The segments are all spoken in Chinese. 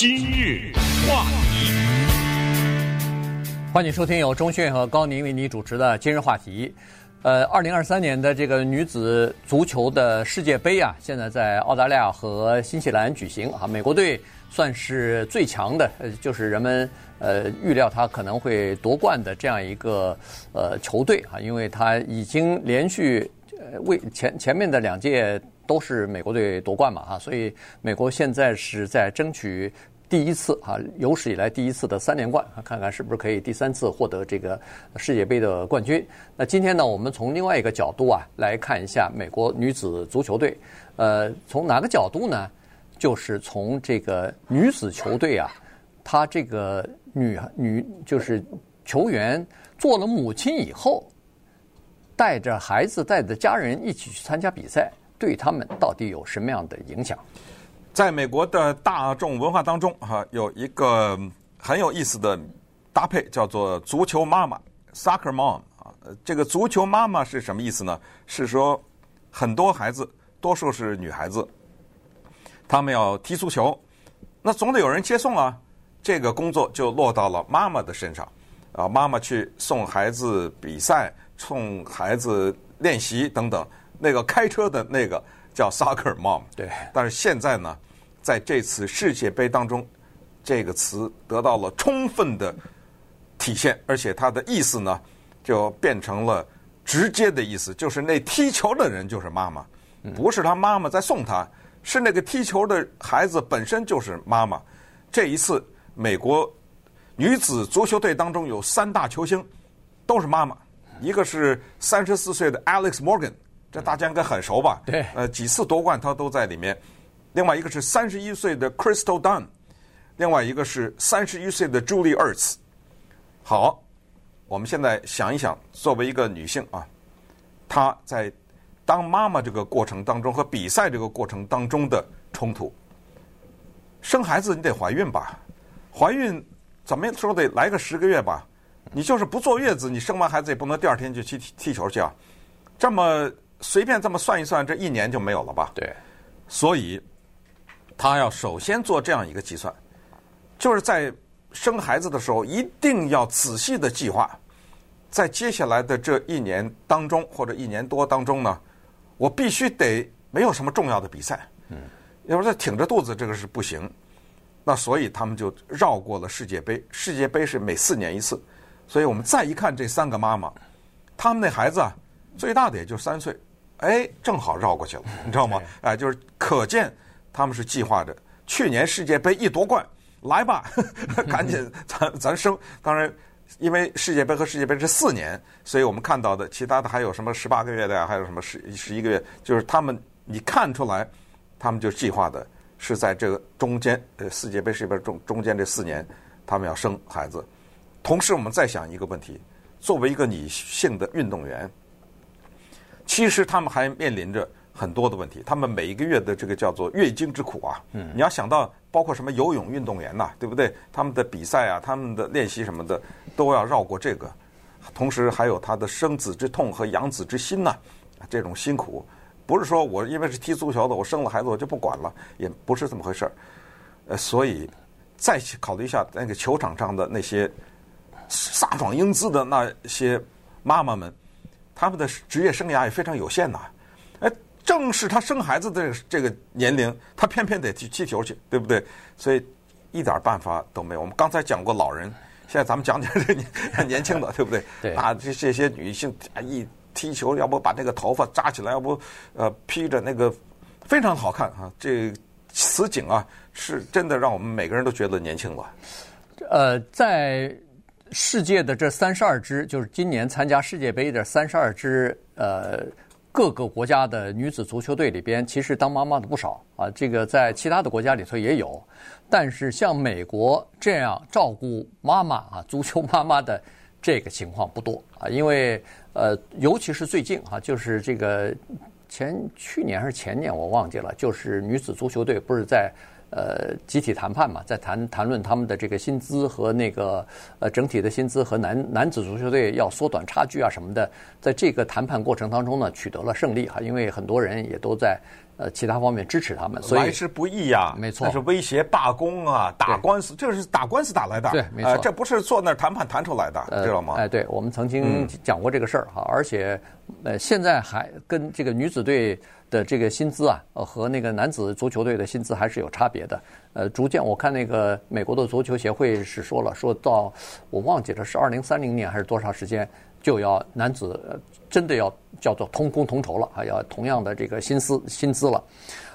今日话题，欢迎收听由钟迅和高宁为你主持的今日话题。呃，二零二三年的这个女子足球的世界杯啊，现在在澳大利亚和新西兰举行啊。美国队算是最强的，呃，就是人们呃预料他可能会夺冠的这样一个呃球队啊，因为他已经连续呃为前前面的两届都是美国队夺冠嘛啊，所以美国现在是在争取。第一次啊，有史以来第一次的三连冠，看看是不是可以第三次获得这个世界杯的冠军。那今天呢，我们从另外一个角度啊来看一下美国女子足球队。呃，从哪个角度呢？就是从这个女子球队啊，她这个女女就是球员做了母亲以后，带着孩子、带着家人一起去参加比赛，对他们到底有什么样的影响？在美国的大众文化当中，哈，有一个很有意思的搭配，叫做“足球妈妈 ”（soccer mom） 啊。这个“足球妈妈”是什么意思呢？是说很多孩子，多数是女孩子，他们要踢足球，那总得有人接送啊。这个工作就落到了妈妈的身上啊，妈妈去送孩子比赛、送孩子练习等等。那个开车的那个。叫 soccer mom，对，但是现在呢，在这次世界杯当中，这个词得到了充分的体现，而且它的意思呢，就变成了直接的意思，就是那踢球的人就是妈妈，不是他妈妈在送他，是那个踢球的孩子本身就是妈妈。这一次，美国女子足球队当中有三大球星都是妈妈，一个是三十四岁的 Alex Morgan。这大家应该很熟吧？对，呃，几次夺冠他都在里面。另外一个是三十一岁的 Crystal Dunn，另外一个是三十一岁的 Julie Ertz。好，我们现在想一想，作为一个女性啊，她在当妈妈这个过程当中和比赛这个过程当中的冲突。生孩子你得怀孕吧？怀孕怎么说得来个十个月吧？你就是不坐月子，你生完孩子也不能第二天就去踢踢球去啊？这么。随便这么算一算，这一年就没有了吧？对，所以他要首先做这样一个计算，就是在生孩子的时候一定要仔细的计划，在接下来的这一年当中或者一年多当中呢，我必须得没有什么重要的比赛，嗯，要不然挺着肚子这个是不行。那所以他们就绕过了世界杯，世界杯是每四年一次，所以我们再一看这三个妈妈，他们那孩子啊，最大的也就三岁。哎，正好绕过去了，你知道吗？哎，就是可见他们是计划着，去年世界杯一夺冠，来吧，赶紧咱咱生。当然，因为世界杯和世界杯是四年，所以我们看到的其他的还有什么十八个月的呀，还有什么十十一个月，就是他们你看出来，他们就计划的是在这个中间，呃，世界杯世界杯中中间这四年，他们要生孩子。同时，我们再想一个问题：作为一个女性的运动员。其实他们还面临着很多的问题，他们每一个月的这个叫做月经之苦啊，嗯，你要想到包括什么游泳运动员呐，对不对？他们的比赛啊，他们的练习什么的都要绕过这个，同时还有他的生子之痛和养子之心呐，这种辛苦，不是说我因为是踢足球的，我生了孩子我就不管了，也不是这么回事儿。呃，所以再去考虑一下那个球场上的那些飒爽英姿的那些妈妈们。他们的职业生涯也非常有限呐，哎，正是他生孩子的这个年龄，他偏偏得去踢球去，对不对？所以一点办法都没有。我们刚才讲过老人，现在咱们讲讲这年 年轻的，对不对？对。啊，这这些女性一踢球，要不把那个头发扎起来，要不呃披着那个，非常好看啊。这此景啊，是真的让我们每个人都觉得年轻了。呃，在。世界的这三十二支，就是今年参加世界杯的三十二支，呃，各个国家的女子足球队里边，其实当妈妈的不少啊。这个在其他的国家里头也有，但是像美国这样照顾妈妈啊，足球妈妈的这个情况不多啊。因为呃，尤其是最近啊，就是这个前去年还是前年我忘记了，就是女子足球队不是在。呃，集体谈判嘛，在谈谈论他们的这个薪资和那个呃整体的薪资和男男子足球队要缩短差距啊什么的，在这个谈判过程当中呢，取得了胜利哈，因为很多人也都在呃其他方面支持他们。所以来之不易呀，没错，那是威胁罢工啊，打官司，这是打官司打来的。对，没错，这不是坐那儿谈判谈出来的，知道吗？哎，对，我们曾经讲过这个事儿哈，而且呃，现在还跟这个女子队的这个薪资啊，和那个男子足球队的薪资还是有差别的。呃，逐渐我看那个美国的足球协会是说了，说到我忘记了是二零三零年还是多长时间，就要男子真的要叫做同工同酬了，还要同样的这个薪资薪资了。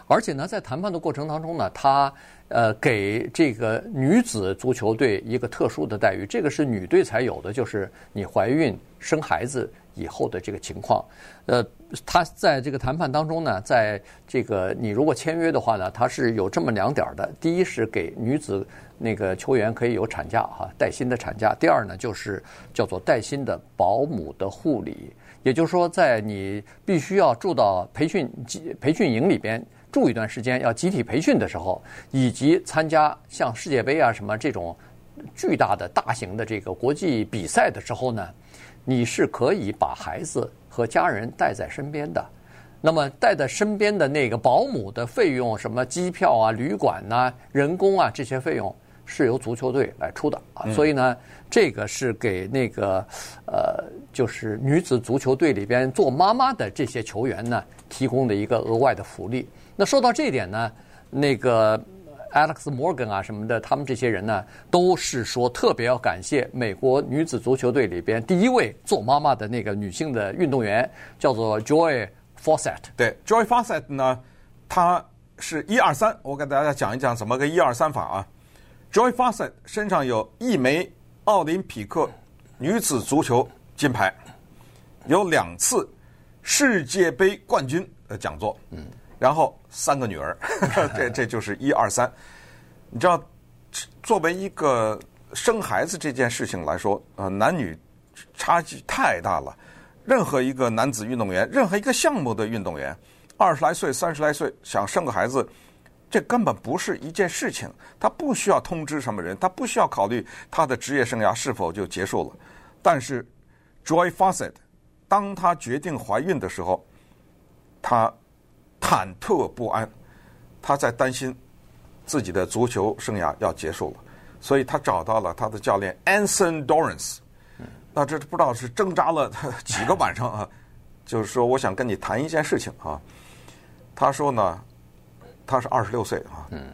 而且呢，在谈判的过程当中呢，他呃给这个女子足球队一个特殊的待遇，这个是女队才有的，就是你怀孕生孩子以后的这个情况，呃。他在这个谈判当中呢，在这个你如果签约的话呢，他是有这么两点的。第一是给女子那个球员可以有产假哈，带薪的产假。第二呢，就是叫做带薪的保姆的护理，也就是说，在你必须要住到培训集培训营里边住一段时间，要集体培训的时候，以及参加像世界杯啊什么这种巨大的大型的这个国际比赛的时候呢，你是可以把孩子。和家人带在身边的，那么带在身边的那个保姆的费用，什么机票啊、旅馆呐、啊、人工啊这些费用是由足球队来出的啊。所以呢，这个是给那个呃，就是女子足球队里边做妈妈的这些球员呢提供的一个额外的福利。那说到这一点呢，那个。Alex Morgan 啊什么的，他们这些人呢，都是说特别要感谢美国女子足球队里边第一位做妈妈的那个女性的运动员，叫做 Joy Fawcett。对，Joy Fawcett 呢，她是一二三，我给大家讲一讲怎么个一二三法啊。Joy Fawcett 身上有一枚奥林匹克女子足球金牌，有两次世界杯冠军的讲座。嗯。然后三个女儿，这这就是一二三。你知道，作为一个生孩子这件事情来说，呃，男女差距太大了。任何一个男子运动员，任何一个项目的运动员，二十来岁、三十来岁想生个孩子，这根本不是一件事情。他不需要通知什么人，他不需要考虑他的职业生涯是否就结束了。但是，Joy Fawcett，当他决定怀孕的时候，她。忐忑不安，他在担心自己的足球生涯要结束了，所以他找到了他的教练 Anson Dorrance。那这不知道是挣扎了 几个晚上啊，就是说我想跟你谈一件事情啊。他说呢，他是二十六岁啊，嗯，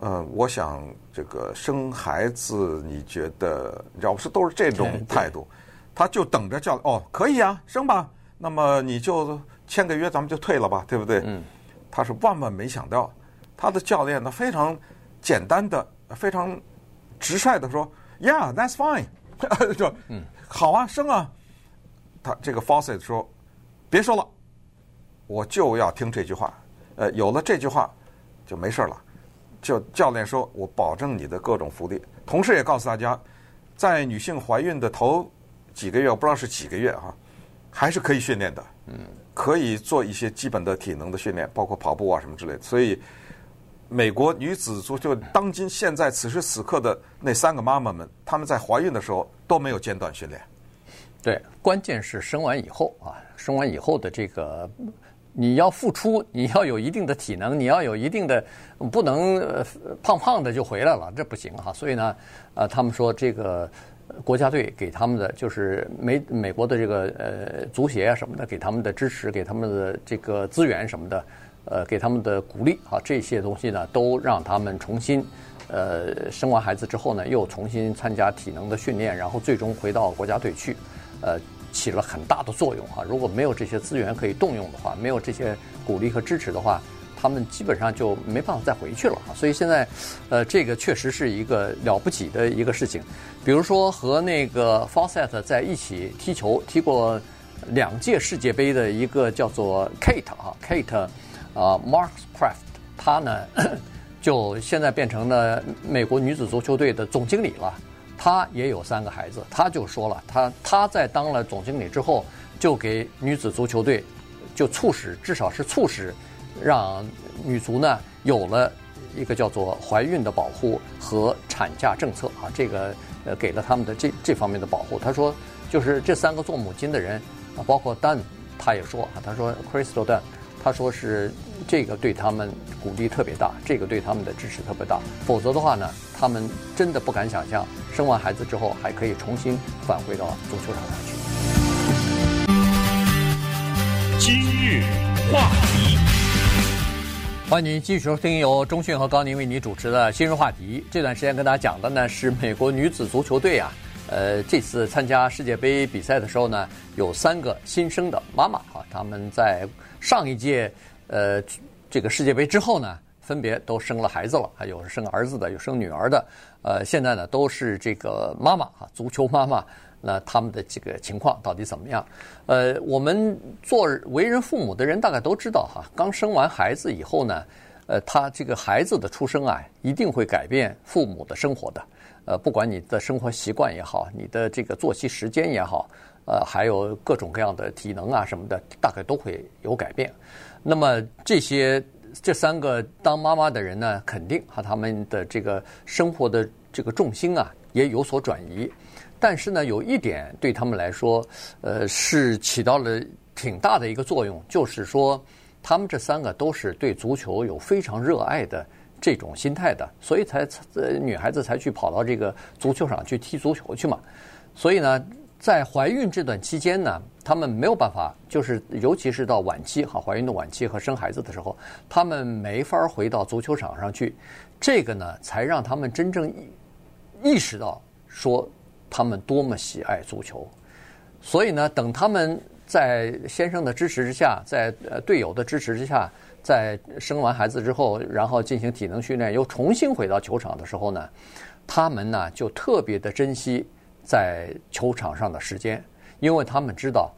呃，我想这个生孩子，你觉得，你知道不是都是这种态度，他就等着教哦，可以啊，生吧，那么你就。签个约，咱们就退了吧，对不对？嗯，他是万万没想到，他的教练呢非常简单的、非常直率的说：“Yeah, that's fine。”就：“嗯，好啊，生啊。”他这个 Fawcett 说：“别说了，我就要听这句话。呃，有了这句话就没事了。就教练说我保证你的各种福利，同时也告诉大家，在女性怀孕的头几个月，我不知道是几个月哈、啊，还是可以训练的。嗯。”可以做一些基本的体能的训练，包括跑步啊什么之类的。所以，美国女子足球当今现在此时此刻的那三个妈妈们，她们在怀孕的时候都没有间断训练。对，关键是生完以后啊，生完以后的这个你要付出，你要有一定的体能，你要有一定的，不能胖胖的就回来了，这不行哈。所以呢，呃，他们说这个。国家队给他们的就是美美国的这个呃足协啊什么的，给他们的支持，给他们的这个资源什么的，呃，给他们的鼓励啊，这些东西呢，都让他们重新呃生完孩子之后呢，又重新参加体能的训练，然后最终回到国家队去，呃，起了很大的作用哈。如果没有这些资源可以动用的话，没有这些鼓励和支持的话。他们基本上就没办法再回去了啊，所以现在，呃，这个确实是一个了不起的一个事情。比如说和那个 Fawcett 在一起踢球，踢过两届世界杯的一个叫做 Kate 啊，Kate 啊 Markcraft，她呢就现在变成了美国女子足球队的总经理了。她也有三个孩子，她就说了，她她在当了总经理之后，就给女子足球队就促使，至少是促使。让女足呢有了一个叫做怀孕的保护和产假政策啊，这个呃给了他们的这这方面的保护。他说，就是这三个做母亲的人啊，包括 Dunn，他也说啊，他说 Crystal 丹他说是这个对他们鼓励特别大，这个对他们的支持特别大。否则的话呢，他们真的不敢想象生完孩子之后还可以重新返回到足球场上去。今日话题，欢迎您继续收听由中讯和高宁为你主持的《今日话题》。这段时间跟大家讲的呢是美国女子足球队啊，呃，这次参加世界杯比赛的时候呢，有三个新生的妈妈啊，他们在上一届。呃，这个世界杯之后呢，分别都生了孩子了，还有生儿子的，有生女儿的。呃，现在呢都是这个妈妈啊，足球妈妈。那他们的这个情况到底怎么样？呃，我们做为人父母的人大概都知道哈，刚生完孩子以后呢，呃，他这个孩子的出生啊，一定会改变父母的生活的。呃，不管你的生活习惯也好，你的这个作息时间也好，呃，还有各种各样的体能啊什么的，大概都会有改变。那么这些这三个当妈妈的人呢，肯定和他们的这个生活的这个重心啊也有所转移。但是呢，有一点对他们来说，呃，是起到了挺大的一个作用，就是说他们这三个都是对足球有非常热爱的这种心态的，所以才呃女孩子才去跑到这个足球场去踢足球去嘛。所以呢。在怀孕这段期间呢，他们没有办法，就是尤其是到晚期哈，怀孕的晚期和生孩子的时候，他们没法回到足球场上去。这个呢，才让他们真正意识到说他们多么喜爱足球。所以呢，等他们在先生的支持之下，在队友的支持之下，在生完孩子之后，然后进行体能训练，又重新回到球场的时候呢，他们呢就特别的珍惜。在球场上的时间，因为他们知道，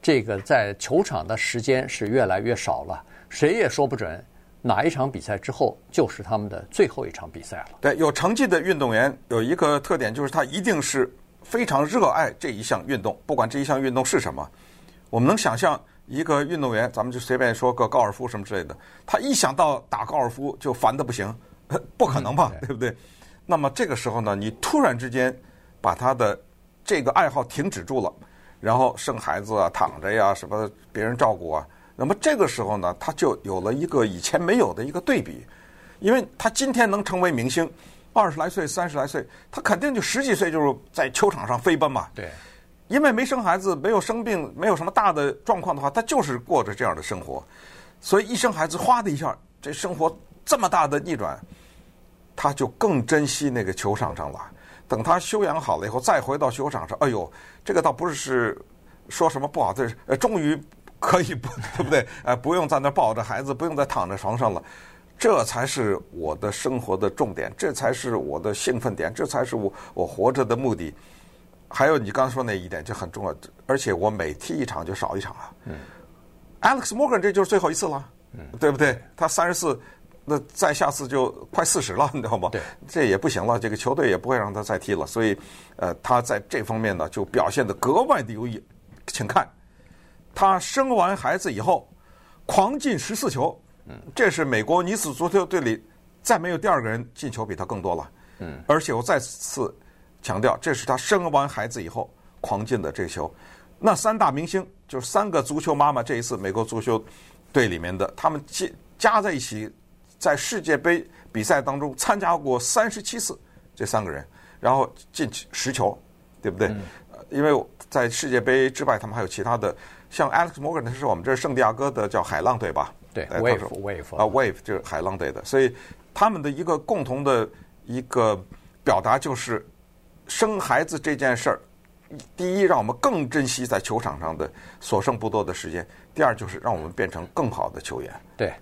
这个在球场的时间是越来越少了，谁也说不准哪一场比赛之后就是他们的最后一场比赛了。对，有成绩的运动员有一个特点，就是他一定是非常热爱这一项运动，不管这一项运动是什么。我们能想象一个运动员，咱们就随便说个高尔夫什么之类的，他一想到打高尔夫就烦得不行，不可能吧？对不对？那么这个时候呢，你突然之间。把他的这个爱好停止住了，然后生孩子啊，躺着呀，什么别人照顾啊，那么这个时候呢，他就有了一个以前没有的一个对比，因为他今天能成为明星，二十来岁、三十来岁，他肯定就十几岁就是在球场上飞奔嘛。对，因为没生孩子，没有生病，没有什么大的状况的话，他就是过着这样的生活，所以一生孩子，哗的一下，这生活这么大的逆转，他就更珍惜那个球场上了。等他休养好了以后，再回到球场上，哎呦，这个倒不是说什么不好的，呃，终于可以不，对不对？哎，不用在那抱着孩子，不用再躺在床上了，这才是我的生活的重点，这才是我的兴奋点，这才是我我活着的目的。还有你刚说那一点就很重要，而且我每踢一场就少一场啊。嗯，Alex Morgan 这就是最后一次了，嗯，对不对？他三十四。那再下次就快四十了，你知道吗？对，这也不行了，这个球队也不会让他再踢了。所以，呃，他在这方面呢就表现得格外的优异。请看，他生完孩子以后，狂进十四球，这是美国女子足球队里再没有第二个人进球比他更多了，嗯，而且我再次强调，这是他生完孩子以后狂进的这球。那三大明星就是三个足球妈妈，这一次美国足球队里面的，他们加加在一起。在世界杯比赛当中参加过三十七次，这三个人，然后进十球，对不对？因为在世界杯之外，他们还有其他的，像 Alex Morgan，他是我们这圣地亚哥的叫海浪队吧？对，Wave Wave 啊，Wave 就是海浪队的，所以他们的一个共同的一个表达就是，生孩子这件事儿，第一让我们更珍惜在球场上的所剩不多的时间，第二就是让我们变成更好的球员。对。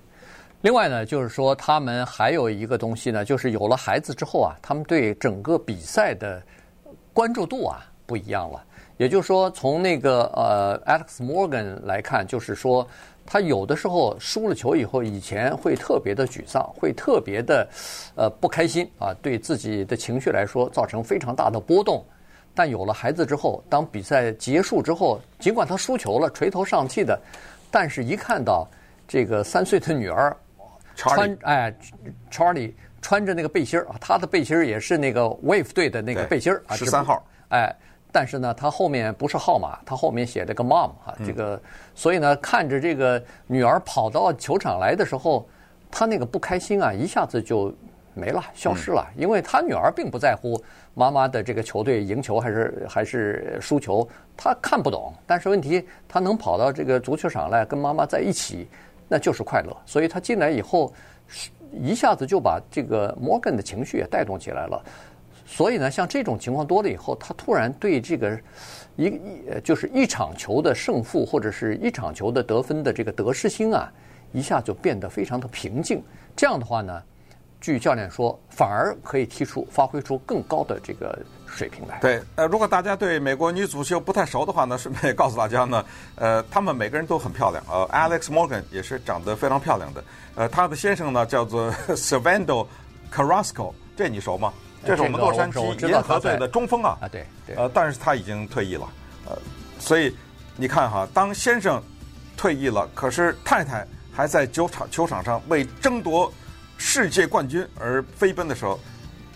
另外呢，就是说他们还有一个东西呢，就是有了孩子之后啊，他们对整个比赛的关注度啊不一样了。也就是说，从那个呃 Alex Morgan 来看，就是说他有的时候输了球以后，以前会特别的沮丧，会特别的呃不开心啊，对自己的情绪来说造成非常大的波动。但有了孩子之后，当比赛结束之后，尽管他输球了，垂头丧气的，但是一看到这个三岁的女儿。穿哎，Charlie 穿着那个背心儿啊，他的背心儿也是那个 Wave 队的那个背心儿啊，十三号。哎，但是呢，他后面不是号码，他后面写了个 mom 哈，这个，所以呢，看着这个女儿跑到球场来的时候，他那个不开心啊，一下子就没了，消失了，因为他女儿并不在乎妈妈的这个球队赢球还是还是输球，他看不懂。但是问题，他能跑到这个足球场来跟妈妈在一起，那就是快乐。所以他进来以后，一下子就把这个 Morgan 的情绪也带动起来了。所以呢，像这种情况多了以后，他突然对这个一一就是一场球的胜负或者是一场球的得分的这个得失心啊，一下就变得非常的平静。这样的话呢，据教练说，反而可以踢出发挥出更高的这个水平来。对，呃，如果大家对美国女足球不太熟的话呢，顺便告诉大家呢，呃，他们每个人都很漂亮。呃，Alex Morgan 也是长得非常漂亮的。呃，他的先生呢叫做 Servando Carrasco，这你熟吗？这是我们洛杉矶银河队的中锋啊，啊对，对，呃，但是他已经退役了，呃，所以你看哈，当先生退役了，可是太太还在球场球场上为争夺世界冠军而飞奔的时候，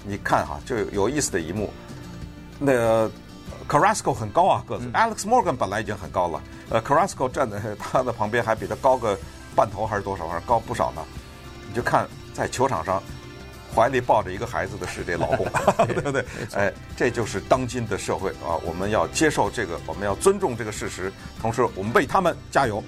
你看哈，就有意思的一幕，那个 Carrasco 很高啊个子，嗯，Alex Morgan 本来已经很高了，呃，Carrasco 站在 他的旁边还比他高个半头还是多少，还是高不少呢，你就看在球场上。怀里抱着一个孩子的是这老公，对不对？哎，这就是当今的社会啊！我们要接受这个，我们要尊重这个事实，同时我们为他们加油。